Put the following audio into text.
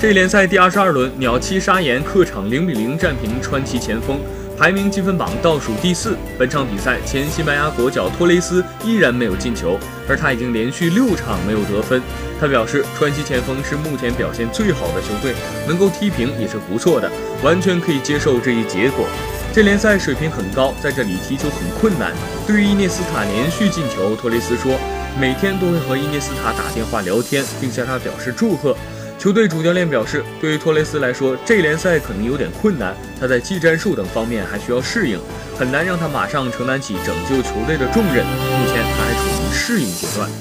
这联赛第二十二轮，鸟栖砂岩客场零比零战平川崎前锋，排名积分榜倒数第四。本场比赛，前西班牙国脚托雷斯依然没有进球，而他已经连续六场没有得分。他表示，川崎前锋是目前表现最好的球队，能够踢平也是不错的，完全可以接受这一结果。这联赛水平很高，在这里踢球很困难。对于伊涅斯塔连续进球，托雷斯说，每天都会和伊涅斯塔打电话聊天，并向他表示祝贺。球队主教练表示，对于托雷斯来说，这联赛可能有点困难，他在技战术等方面还需要适应，很难让他马上承担起拯救球队的重任。目前他还处于适应阶段。